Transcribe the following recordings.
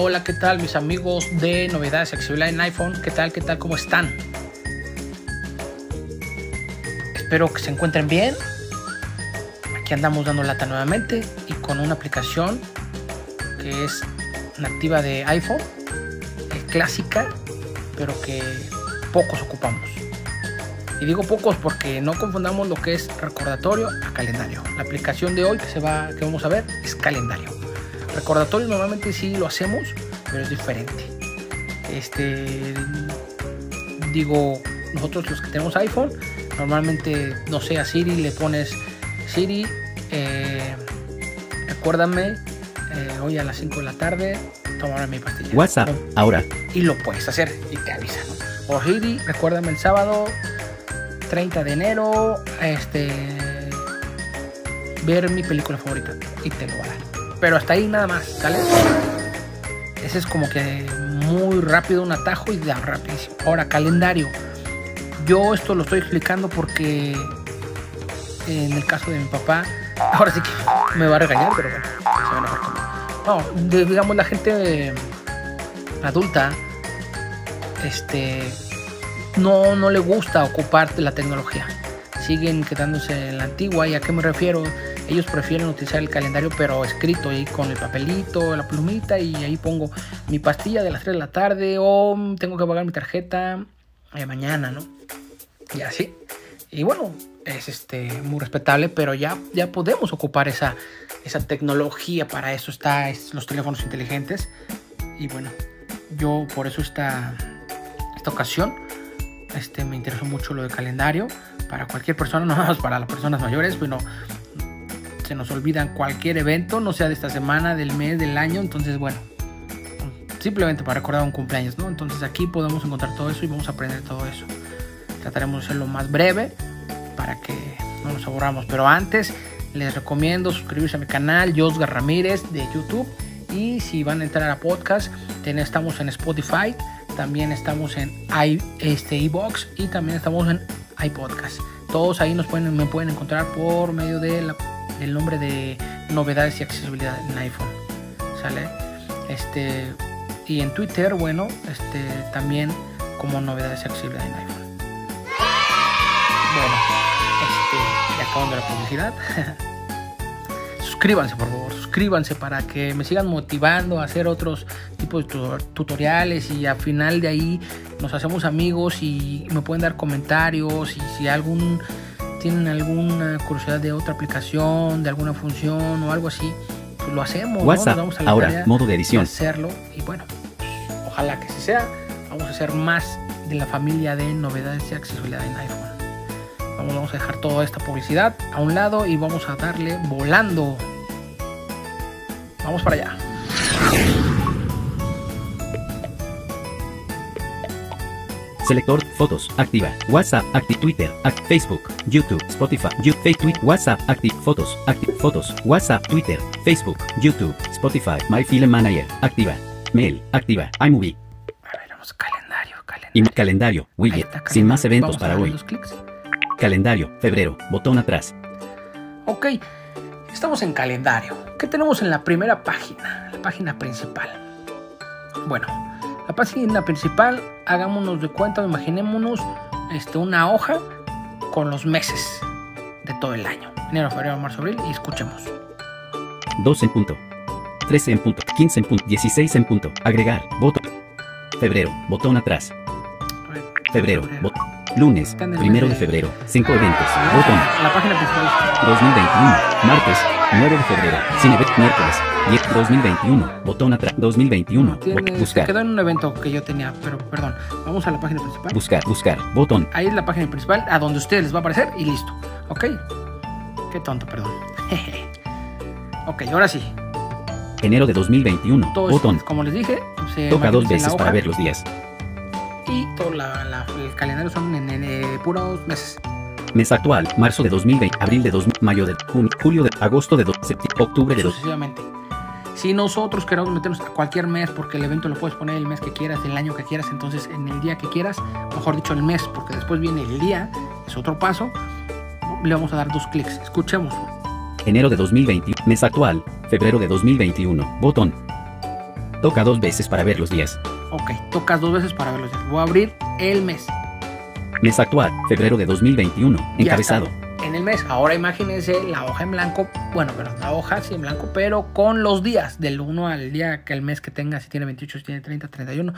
Hola, ¿qué tal mis amigos de novedades accesibilidad en iPhone? ¿Qué tal, qué tal, cómo están? Espero que se encuentren bien. Aquí andamos dando lata nuevamente y con una aplicación que es nativa de iPhone, clásica, pero que pocos ocupamos. Y digo pocos porque no confundamos lo que es recordatorio a calendario. La aplicación de hoy que se va que vamos a ver es calendario. Recordatorio normalmente sí lo hacemos, pero es diferente. Este digo, nosotros los que tenemos iPhone, normalmente no sé, a Siri le pones Siri, eh, recuérdame eh, hoy a las 5 de la tarde tomar mi pastilla. WhatsApp, ahora. Y lo puedes hacer y te avisa. O Siri, recuérdame el sábado 30 de enero, este, ver mi película favorita y te lo va a dar. Pero hasta ahí nada más, ¿sale? Ese es como que muy rápido un atajo y da rapidísimo. Ahora, calendario. Yo esto lo estoy explicando porque en el caso de mi papá, ahora sí que me va a regañar, pero bueno, se va a. No, digamos la gente adulta, este, no, no le gusta ocupar la tecnología. Siguen quedándose en la antigua. ¿Y a qué me refiero? Ellos prefieren utilizar el calendario, pero escrito ahí con el papelito, la plumita, y ahí pongo mi pastilla de las 3 de la tarde, o tengo que pagar mi tarjeta eh, mañana, ¿no? Y así. Y bueno, es este, muy respetable, pero ya, ya podemos ocupar esa, esa tecnología. Para eso están los teléfonos inteligentes. Y bueno, yo por eso esta, esta ocasión este, me interesó mucho lo de calendario para cualquier persona, no para las personas mayores, bueno, se nos olvidan cualquier evento, no sea de esta semana, del mes, del año, entonces bueno, simplemente para recordar un cumpleaños, ¿no? Entonces aquí podemos encontrar todo eso y vamos a aprender todo eso. Trataremos de hacerlo más breve para que no nos aburramos, pero antes les recomiendo suscribirse a mi canal, Josgar Ramírez de YouTube y si van a entrar a podcast, estamos en Spotify, también estamos en este, iBox y también estamos en iPodcast. Todos ahí nos pueden, me pueden encontrar por medio del nombre de novedades y accesibilidad en iPhone. ¿Sale? Este, y en Twitter, bueno, este, también como novedades y accesibilidad en iPhone. Bueno, este, ya acabando la publicidad. suscríbanse por favor, suscríbanse para que me sigan motivando a hacer otros tipos de tutoriales y al final de ahí nos hacemos amigos y me pueden dar comentarios y si algún tienen alguna curiosidad de otra aplicación, de alguna función o algo así, pues lo hacemos. WhatsApp, vamos a la ahora, modo de edición. hacerlo y bueno, ojalá que se sea. Vamos a hacer más de la familia de novedades y accesibilidad en iPhone. Vamos, a dejar toda esta publicidad a un lado y vamos a darle volando. Vamos para allá. Selector, fotos, activa, WhatsApp, active, Twitter, active, Facebook, YouTube, Spotify, YouTube, Facebook, WhatsApp, active, fotos, active, fotos, WhatsApp, Twitter, Facebook, YouTube, Spotify, My Film Manager, activa, mail, activa, iMovie. A ver, vamos, calendario, calendario. Y calendario, widget, sin más eventos para hoy. Calendario, febrero, botón atrás. Ok, estamos en calendario. ¿Qué tenemos en la primera página? La página principal. Bueno, la página principal, hagámonos de cuenta, imaginémonos este, una hoja con los meses de todo el año. Enero, febrero, marzo, abril y escuchemos. 2 en punto. 13 en punto. 15 en punto. 16 en punto. Agregar. Botón. Febrero. Botón atrás. Febrero. Botón. Lunes, primero de febrero, 5 eventos. Botón. La página principal. 2021, martes, 9 de febrero, sin miércoles, 10, 2021, botón atrás, 2021, buscar. quedó en un evento que yo tenía, pero perdón. Vamos a la página principal. Buscar, buscar, botón. Ahí es la página principal, a donde ustedes les va a aparecer y listo. ¿Ok? Qué tonto, perdón. ok, ahora sí. Enero de 2021, botón. como les dije, se toca dos veces para ver los días y todo el calendario son en, puros meses. Mes actual, marzo de 2020, abril de 2000, mayo de junio, julio de agosto de septiembre, octubre de Sucesivamente. Si nosotros queremos meternos a cualquier mes, porque el evento lo puedes poner el mes que quieras, el año que quieras, entonces en el día que quieras, mejor dicho el mes, porque después viene el día, es otro paso, le vamos a dar dos clics. Escuchemos. Enero de 2020, mes actual, febrero de 2021, botón. Toca dos veces para ver los días. Ok, tocas dos veces para ver los días. Voy a abrir el mes. Mes actual, febrero de 2021. Ya Encabezado. está En el mes. Ahora imagínense la hoja en blanco. Bueno, pero la hoja sí en blanco, pero con los días. Del 1 al día que el mes que tenga. Si tiene 28, si tiene 30, 31.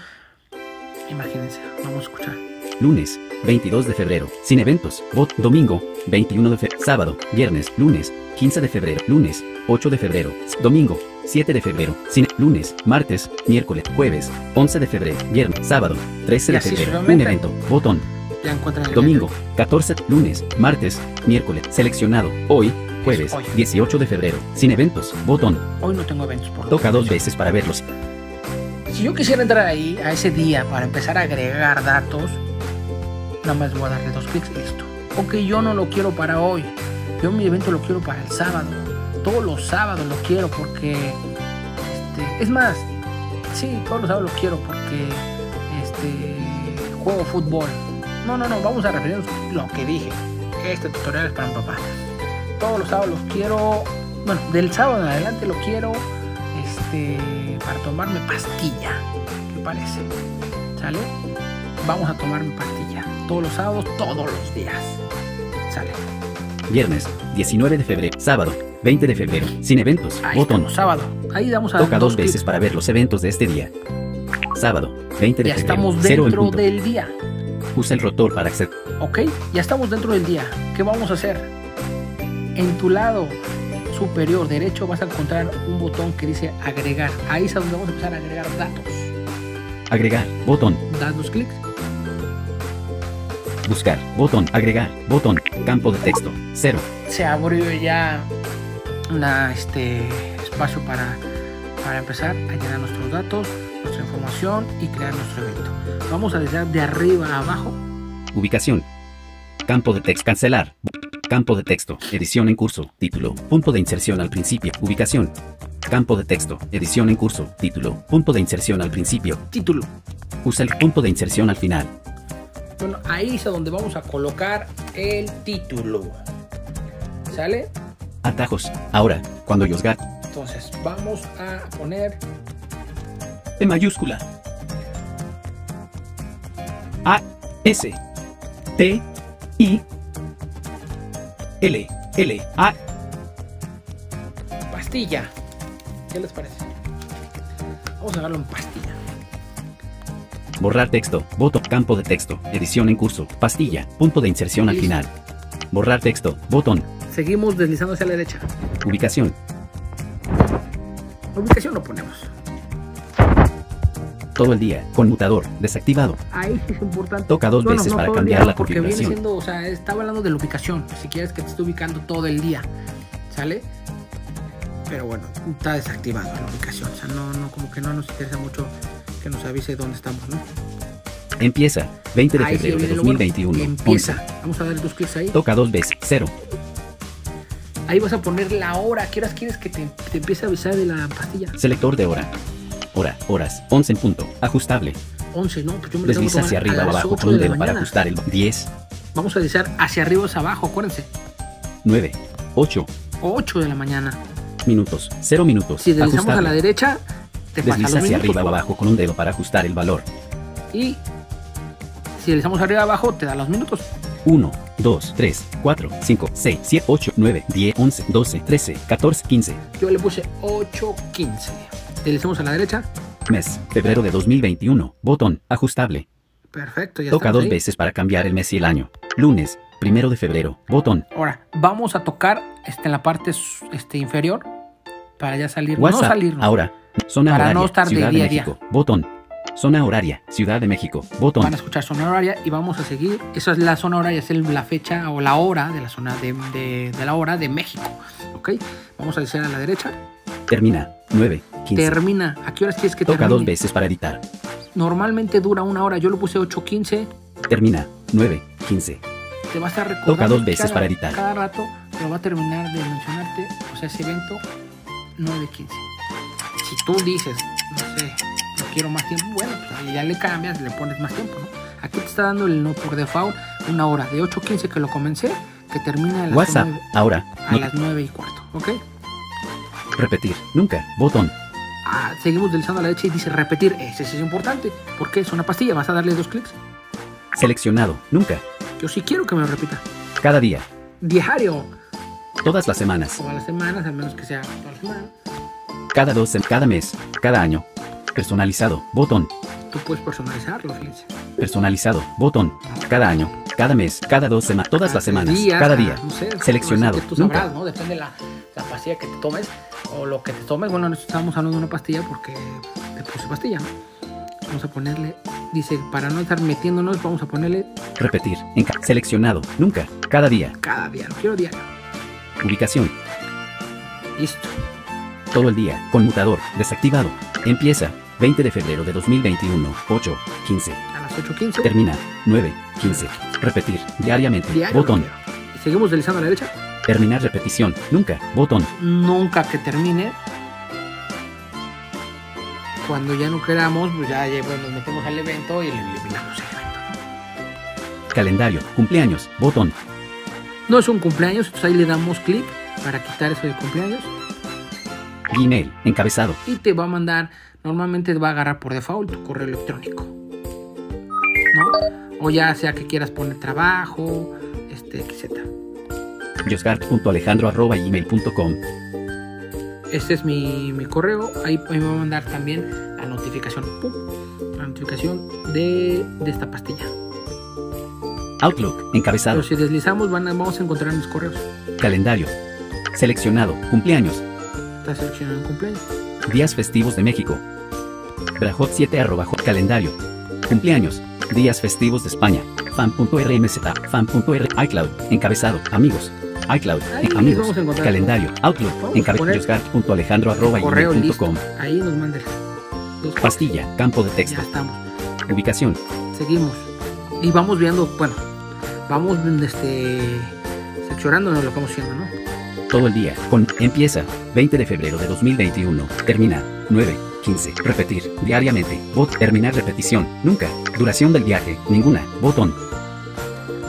Imagínense. Vamos a escuchar. Lunes, 22 de febrero. Sin eventos. Bot. Domingo, 21 de febrero. Sábado, viernes, lunes, 15 de febrero. Lunes, 8 de febrero. Domingo, 7 de febrero. Sin lunes, martes, miércoles, jueves, 11 de febrero. Viernes, sábado, 13 Y de febrero. Un evento. Botón. Domingo, 14, lunes, martes, miércoles, seleccionado, hoy, jueves, hoy. 18 de febrero, sin eventos, botón, Hoy no tengo eventos por toca dos veces para verlos, Si yo quisiera entrar ahí a ese día para empezar a agregar datos, nada más voy a darle dos clics listo. Ok, yo no lo quiero para hoy. Yo mi evento lo quiero para el sábado. Todos los sábados lo quiero porque. Este, es más, sí, todos los sábados lo quiero porque. Este. Juego fútbol. No, no, no, vamos a referirnos a lo que dije. Este tutorial es para mi papá. Todos los sábados los quiero. Bueno, del sábado en adelante lo quiero este, para tomarme pastilla. ¿Qué parece? ¿Sale? Vamos a tomarme pastilla. Todos los sábados, todos los días. ¿Sale? viernes, 19 de febrero, sábado, 20 de febrero, sin eventos, Ahí botón, estamos, sábado. Ahí damos a toca dos veces para ver los eventos de este día, sábado, 20 de Ya febrero, estamos cero en dentro del día. usa el rotor para acceder, ¿Ok? Ya estamos dentro del día. ¿Qué vamos a hacer? En tu lado superior derecho vas a encontrar un botón que dice agregar. Ahí es donde vamos a empezar a agregar datos. agregar, botón, Das dos clics. buscar, botón, agregar, botón, campo de texto, cero, se abrió ya una, este espacio para, para empezar a llenar nuestros datos, nuestra información y crear nuestro evento. Vamos a desde de arriba a abajo. ubicación, campo de texto, cancelar, campo de texto, edición en curso, título, punto de inserción al principio, ubicación, campo de texto, edición en curso, título, punto de inserción al principio, Título. usa el punto de inserción al final, Bueno, ahí es a donde vamos a colocar el título. ¿Sale? atajos, ahora, cuando Yosgar, Entonces vamos a poner E mayúscula. A S T I L L A pastilla. ¿Qué les parece? Vamos a dejarlo en pastilla. borrar texto, botón, campo de texto, edición en curso, pastilla, punto de inserción al final. Borrar texto, botón, Seguimos deslizando hacia la derecha. ubicación, ubicación lo ponemos. Todo el día, conmutador, desactivado, Ahí sí es importante. Toca dos veces para cambiar día, la Porque viene siendo, o sea, estaba hablando de la ubicación. Si quieres que te esté ubicando todo el día, ¿sale? Pero bueno, está desactivado la ubicación. O sea, no, no, como que no nos interesa mucho que nos avise dónde estamos, ¿no? empieza, 20 de Ahí sí febrero de viene lo bueno. 2021, Empieza. 11, Vamos a dar dos clics ahí. toca dos veces, 0, Ahí vas a poner la hora. ¿Qué horas quieres que te, te empiece a avisar de la pastilla? selector de hora, hora, horas, 11 en punto, ajustable, 11, ¿no? Pues yo me desliza hacia a arriba o abajo 8 con un de dedo para ajustar el 10, Vamos a deslizar hacia arriba o hacia abajo, acuérdense. 9, 8, 8 de la mañana. minutos, 0 minutos. Si deslizamos a ajustable. la derecha, te pasa Desliza los hacia minutos. arriba o abajo con un dedo para ajustar el valor. Y si deslizamos arriba abajo, te da los minutos. 1, 2, 3, 4, 5, 6, 7, 8, 9, 10, 11, 12, 13, 14, 15. Yo le puse 8.15. Deslizamos a la derecha. Mes, febrero de 2021. Botón, ajustable. Perfecto, ya Toca dos ahí. veces para cambiar el mes y el año. Lunes, primero de febrero. Botón, Ahora, vamos a tocar este, en la parte este, inferior para ya salir. No salirnos. Ahora, zona Para horaria. no estar de Ciudad de, día a día. México. Botón. Zona horaria. Ciudad de México. Botón. Van a escuchar zona horaria y vamos a seguir. Esa es la zona horaria, es la fecha o la hora de la zona de, de- de la hora de México. ¿Ok? Vamos a decir a la derecha. Termina. 9, 15. Termina. ¿A qué horas quieres que Toca termine? dos veces para editar. Normalmente dura una hora. Yo lo puse 8.15. Termina. 9, 15. Te vas a recordar. Toca dos veces cada- para editar. Cada rato, pero va a terminar de mencionarte, o sea, ese evento 9.15. Si tú dices, no sé, no quiero más tiempo, bueno, pues ya le cambias, le pones más tiempo, ¿no? Aquí te está dando el no por default una hora de 8.15 que lo comencé, que termina a las, WhatsApp. 9, Ahora. a no- las 9 y cuarto, ¿ok? repetir. Nunca. Botón. Ah, seguimos deslizando a la derecha y dice repetir. Ese sí es importante. porque Es una pastilla. Vas a darle dos clics. Seleccionado. Nunca. Yo sí quiero que me lo repita. Cada día. Diario. Todas las semanas. Todas las semanas, al menos que sea toda la semana. Cada dos, cada mes, cada año. Personalizado, botón. Tú puedes personalizarlo, fíjense. Personalizado, botón. Cada año, cada mes, cada dos semanas, todas las semanas, cada día. No sé, Seleccionado. Que tú sabrás, ¿no? Depende de la, la, pastilla que te tomes o lo que te tomes. Bueno, nosotros estamos hablando de una pastilla porque te puse pastilla, ¿no? Vamos a ponerle, dice, para no estar metiéndonos, vamos a ponerle. Repetir, en seleccionado, nunca, cada día. Cada día, lo quiero diario. Ubicación. Listo. Todo el día, conmutador, desactivado. Empieza, 20 de febrero de 2021, 8, 15. A las 8.15. Termina, 9, 15. Repetir, diariamente, Diario, botón. Y seguimos deslizando a la derecha. Terminar repetición, nunca, botón. Nunca que termine. Cuando ya no queramos, pues ya pues, nos metemos al evento y le eliminamos el evento. Calendario, cumpleaños, botón. No es un cumpleaños, entonces ahí le damos clic para quitar eso de cumpleaños. Gmail, encabezado. Y te va a mandar, normalmente te va a agarrar por default tu correo electrónico. ¿No? O ya sea que quieras poner trabajo, este, etc. Josgart.alejandro.gmail.com Este es mi, mi correo. Ahí, ahí, me va a mandar también la notificación. ¡Pum! La notificación de, de esta pastilla. Outlook, encabezado. Pero si deslizamos, van a, vamos a encontrar mis correos. Calendario. Seleccionado. Cumpleaños. Está seleccionado en cumpleaños. Días festivos de México. Brajot 7 arroba calendario. Cumpleaños. Días festivos de España. Fan.rmz. Fan.r. iCloud. Encabezado. Amigos. iCloud. Amigos. Calendario. Outlook. Vamos a Encabezado. poner Josgart.alejandro arroba Correo gmail listo. punto com. Ahí nos manda Pastilla. Campo de Ya texto. estamos. Ubicación. Seguimos. Y vamos viendo, bueno, vamos este, seccionándonos lo que vamos haciendo, ¿no? Todo el día. Con empieza 20 de febrero de 2021. Termina 9. 15. Repetir diariamente. Bot. Terminar repetición. Nunca. Duración del viaje. Ninguna. Botón.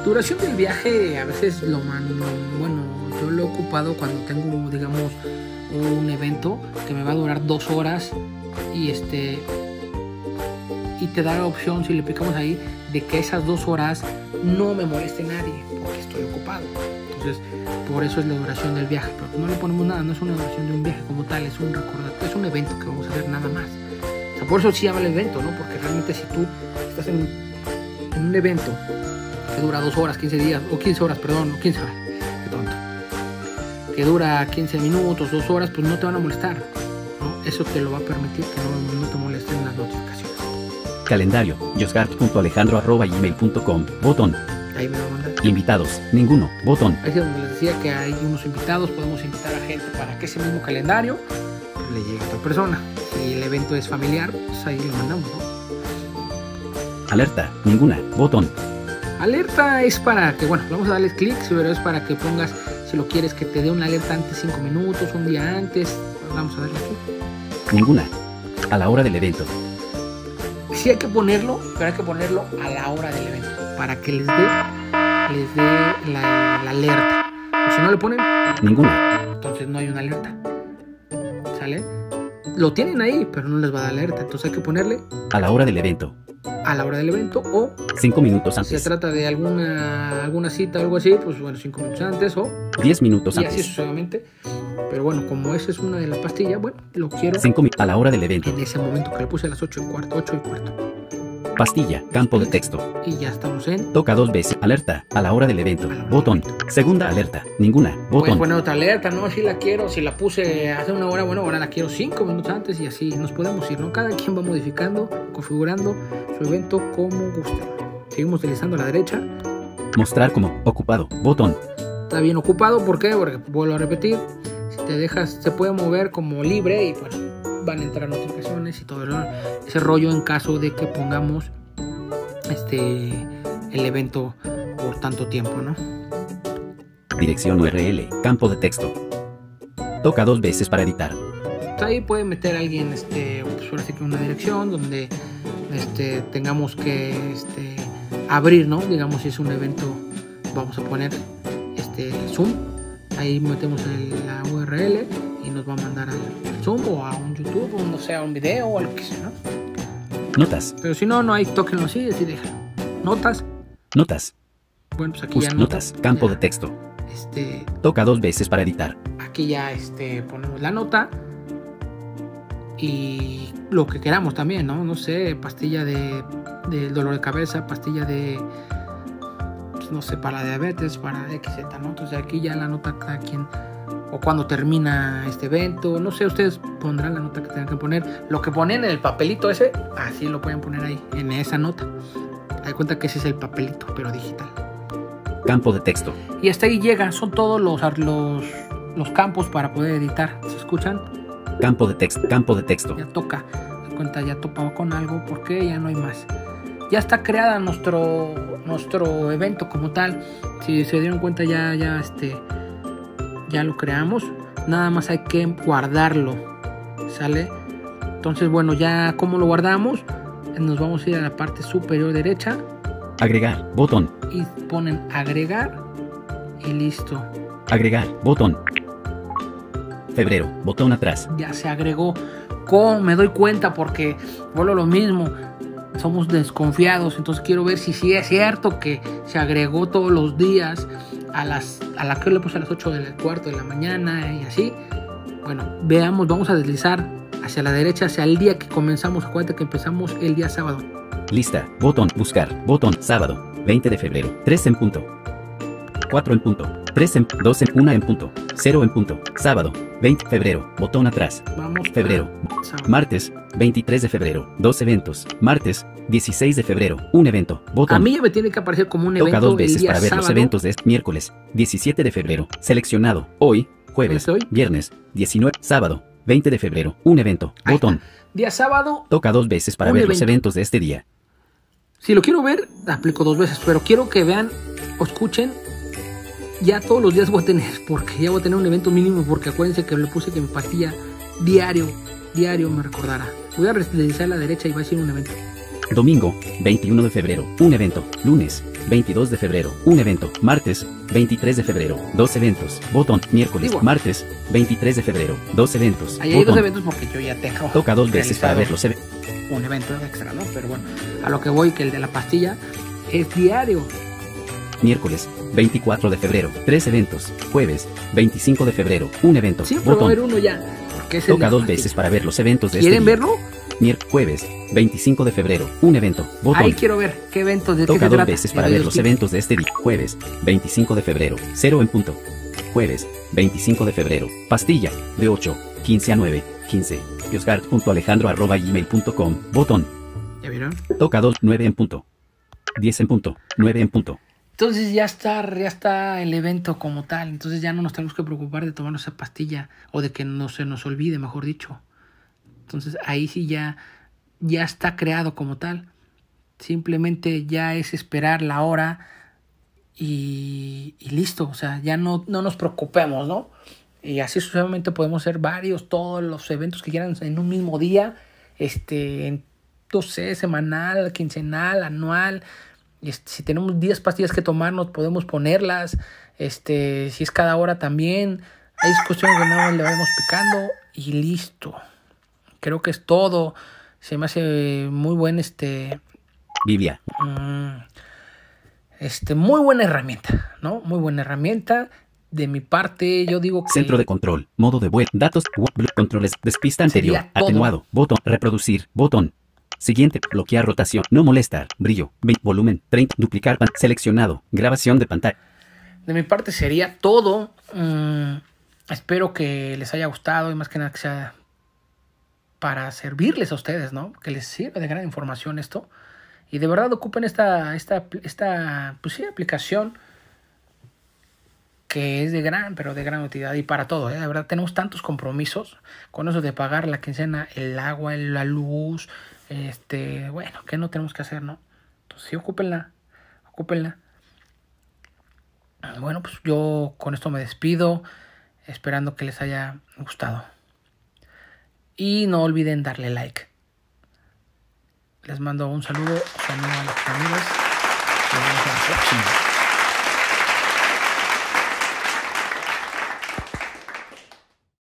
Duración del viaje a veces lo man, bueno, yo lo he ocupado cuando tengo, digamos, un evento que me va a durar dos horas y este y te da la opción si le picamos ahí de que esas dos horas no me moleste nadie porque estoy ocupado. Entonces, por eso es la duración del viaje, pero no le ponemos nada, no es una duración de un viaje como tal, es un recordatorio, es un evento que vamos a hacer nada más. O sea, por eso sí llama el evento, ¿no? Porque realmente si tú estás en, en un evento que dura dos horas, 15 días, o 15 horas, perdón, o 15 horas, qué tonto, que dura 15 minutos, dos horas, pues no te van a molestar, ¿no? Eso te lo va a permitir que no, no te molesten las notificaciones. Calendario. Josgart.alejandro.gmail.com. Botón. Ahí me lo mandan. Invitados. Ninguno. Botón. Ahí es donde les decía que hay unos invitados, podemos invitar a gente para que ese mismo calendario le llegue a otra persona. Si el evento es familiar, pues ahí lo mandamos, ¿no? Alerta. Ninguna. Botón. Alerta es para que, bueno, vamos a darles clic, pero es para que pongas, si lo quieres, que te dé una alerta antes 5 minutos, un día antes. Vamos a darle aquí. Ninguna. A la hora del evento. Sí hay que ponerlo, pero hay que ponerlo a la hora del evento, para que les dé, les dé la, la alerta. O si no le ponen, Ninguna. entonces no hay una alerta. ¿Sale? Lo tienen ahí, pero no les va a dar alerta. Entonces hay que ponerle A la hora del evento. A la hora del evento o Cinco minutos si se antes. trata de alguna, alguna cita o algo así, pues bueno, cinco minutos antes o Diez minutos y así antes. sucesivamente. Pero bueno, como esa es una de las pastillas, bueno, lo quiero Cinco a la hora del evento. en ese momento que le puse a las 8 y cuarto, 8 y cuarto. Pastilla. Campo de texto. Y ya estamos en. Toca dos veces. Alerta. A la hora del evento. Botón. Segunda alerta. Ninguna. Botón. poner otra alerta, ¿no? Si la quiero, si la puse hace una hora, bueno, ahora la quiero cinco minutos antes y así nos podemos ir, ¿no? Cada quien va modificando, configurando su evento como guste. Seguimos deslizando a la derecha. Mostrar como ocupado. Botón. Está bien ocupado, ¿por qué? Porque vuelvo a repetir, si te dejas, se puede mover como libre y pues van a entrar notificaciones y todo ese rollo en caso de que pongamos este el evento por tanto tiempo, ¿no? Dirección URL. Campo de texto. Toca dos veces para editar. Pues ahí puede meter alguien, este, pues ahora sí que una dirección donde este, tengamos que este, abrir, ¿no? Digamos si es un evento, vamos a poner este Zoom. Ahí metemos el- la URL y nos va a mandar al Zoom o a un YouTube, o no sé, a un video o algo que sea, ¿no? Notas. Pero si no, no hay, tóquenlo así, así déjalo. Notas. Notas. Bueno, pues aquí ya notas. Campo Ya, de texto. Este, Toca dos veces para editar. aquí ya este, ponemos la nota y lo que queramos también, ¿no? No sé, pastilla de, del dolor de cabeza, pastilla de, no sé, para diabetes, para XZ, ¿no? Entonces aquí ya la nota cada quien, o cuando termina este evento, no sé, ustedes pondrán la nota que tengan que poner. Lo que ponen en el papelito ese, así lo pueden poner ahí, en esa nota. Hay cuenta que ese es el papelito, pero digital. Campo de texto. Y hasta ahí llega, son todos los, los, los campos para poder editar. ¿Se escuchan? Campo de texto. Campo de texto. Ya toca. Cuenta, ya topaba con algo porque ya no hay más. Ya está creada nuestro, nuestro evento como tal. Si se dieron cuenta ya, ya, este, ya lo creamos. Nada más hay que guardarlo. ¿Sale? Entonces, bueno, ya como lo guardamos, nos vamos a ir a la parte superior derecha Agregar. Botón. y ponen agregar y listo. Agregar. Botón. Febrero. Botón atrás. ya se agregó. ¿Cómo me doy cuenta? Porque vuelvo lo mismo. Somos desconfiados. Entonces quiero ver si sí es cierto que se agregó todos los días a las a la que le puse a las 8 del cuarto de la mañana y así. Bueno, veamos, vamos a deslizar hacia la derecha, hacia el día que comenzamos. Acuérdate que empezamos el día sábado. Lista. Botón. Buscar. Botón. Sábado. 20 de febrero. 3 en punto. 4 en punto. 3 en 2 en 1 en punto. 0 en punto. Sábado. 20 febrero. Botón atrás. Vamos. Febrero. sábado. Martes. 23 de febrero. Dos eventos. Martes. 16 de febrero. Un evento. Botón. A mí ya me tiene que aparecer como un Toca evento dos el veces día para ver los eventos de este miércoles, 17 de febrero, seleccionado, hoy, jueves, viernes, 19, sábado, 20 de febrero, un evento, Ahí botón, Día sábado, toca dos veces para ver los evento. eventos de este día, Si lo quiero ver, aplico dos veces, pero quiero que vean o escuchen. Ya todos los días voy a tener, porque ya voy a tener un evento mínimo, porque acuérdense que le puse que mi pastilla diario, diario me recordará. Voy a deslizar a la derecha y va a ser un evento. domingo, 21 de febrero, un evento, lunes, 22 de febrero, un evento, martes, 23 de febrero, dos eventos, botón, miércoles, martes, 23 de febrero, dos eventos, Ahí hay dos eventos porque yo ya tengo. toca dos veces para ver los eventos, Un evento extra, ¿no? Pero bueno, a lo que voy, que el de la pastilla es diario. Miércoles, 24 de febrero, tres eventos, jueves, 25 de febrero, un evento, Siempre va a botón, haber uno ya. Porque es el Toca dos veces para ver los eventos de este ¿Quieren día. verlo? Mier jueves, 25 de febrero, un evento. Botón. Ahí quiero ver qué eventos de qué Toca se dos trata. veces para ver dos los eventos de este día. Jueves, 25 de febrero, 0 en punto. Jueves, 25 de febrero. Pastilla, de 8, 15 a 9, 15. Yosgard.alejandro.gmail.com. Botón. ¿Ya vieron? Toca 2, 9 en punto. 10 en punto. 9 en punto. Entonces ya está, ya está el evento como tal. Entonces ya no nos tenemos que preocupar de tomarnos esa pastilla o de que no se nos olvide, mejor dicho. Entonces ahí sí ya, ya está creado como tal. Simplemente ya es esperar la hora y, listo. O sea, ya no, no nos preocupemos, ¿no? Y así sucesivamente podemos hacer varios, todos los eventos que quieran en un mismo día. Este, en, no sé, semanal, quincenal, anual. Este, si tenemos 10 pastillas que tomarnos, podemos ponerlas. Este, si es cada hora también. Hay cuestiones que nada más le vamos picando y listo. Creo que es todo. Se me hace muy buen este. Biblia. mm, este, muy buena herramienta, ¿no? Muy buena herramienta. De mi parte, yo digo que. Centro de control. Modo de vuelo. Datos. Controles. Despista anterior. Atenuado. Botón. Reproducir. Botón. Siguiente. Bloquear rotación. No molestar. Brillo. 20, volumen. 30. Duplicar. Seleccionado. Grabación de pantalla. De mi parte sería todo. Mm, espero que les haya gustado y más que nada que sea para servirles a ustedes, ¿no? Que les sirva de gran información esto. Y de verdad ocupen esta, esta, esta pues sí, aplicación que es de gran, pero de gran utilidad y para todo, ¿eh? De verdad tenemos tantos compromisos con eso de pagar la quincena, el agua, la luz, este, bueno, ¿qué no tenemos que hacer, no? Entonces sí, ocúpenla, ocúpenla. Bueno, pues yo con esto me despido, esperando que les haya gustado. Y no olviden darle like. Les mando un saludo, su amigo Alex Ramírez.